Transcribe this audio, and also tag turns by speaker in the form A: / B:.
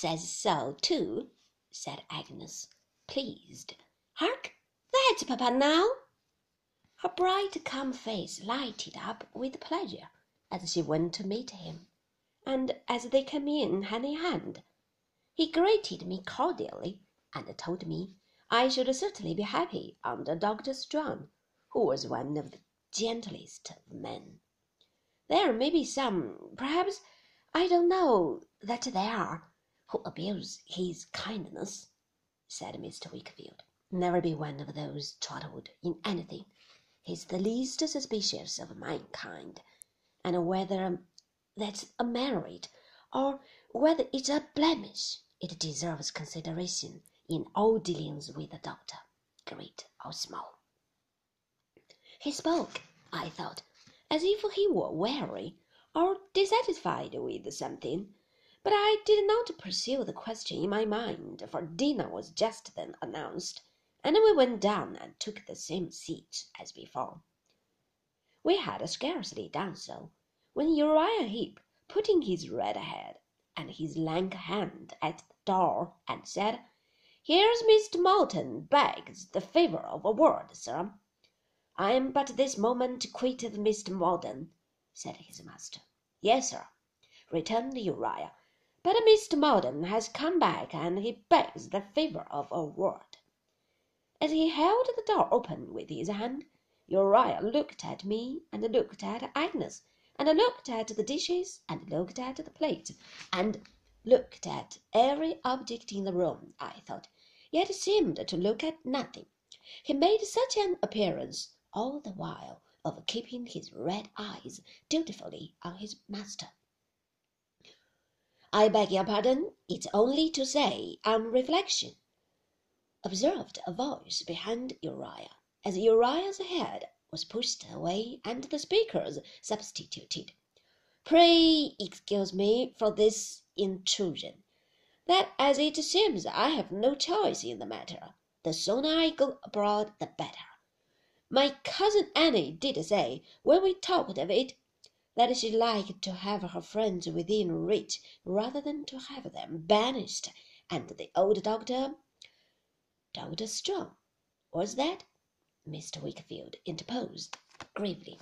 A: says so too, said Agnes, pleased. Hark! That's papa now. Her bright, calm face lighted up with pleasure as she went to meet him, and as they came in hand in hand, he greeted me cordially and told me I should certainly be happy under Dr. Strong, who was one of the gentlest of men. There may be some, perhaps, I don't know that there are, who abuse his kindness, said Mr. Wickfield. Never be one of those, Trotwood, in anything. He's the least suspicious of mankind, and whether that's a merit or whether it's a blemish, it deserves consideration in all dealings with the doctor, great or small. He spoke, I thought, as if he were weary or dissatisfied with something, but I did not pursue the question in my mind, for dinner was just then announced, and we went down and took the same seats as before. We had scarcely done so when Uriah Heep put in his red head and his lank hand at the door and said, Here's Mr. Maldon begs the favour of a word, sir. I am but this moment quitted Mr. Maldon, said his master. Yes, sir, returned Uriah, but Mr. Maldon has come back and he begs the favour of a word. As he held the door open with his hand, Uriah looked at me and looked at Agnes and looked at the dishes and looked at the plate, and looked at every object in the room, I thought, yet seemed to look at nothing. He made such an appearance all the while of keeping his red eyes dutifully on his master. I beg your pardon, it's only to say, on reflection, observed a voice behind Uriah, as Uriah's head was pushed away and the speakers substituted. Pray excuse me for this intrusion. That as it seems I have no choice in the matter, the sooner I go abroad the better. My cousin Annie did say, when we talked of it, that she liked to have her friends within reach rather than to have them banished, and the old doctor Dr. Strong, was that? Mr. Wickfield interposed gravely.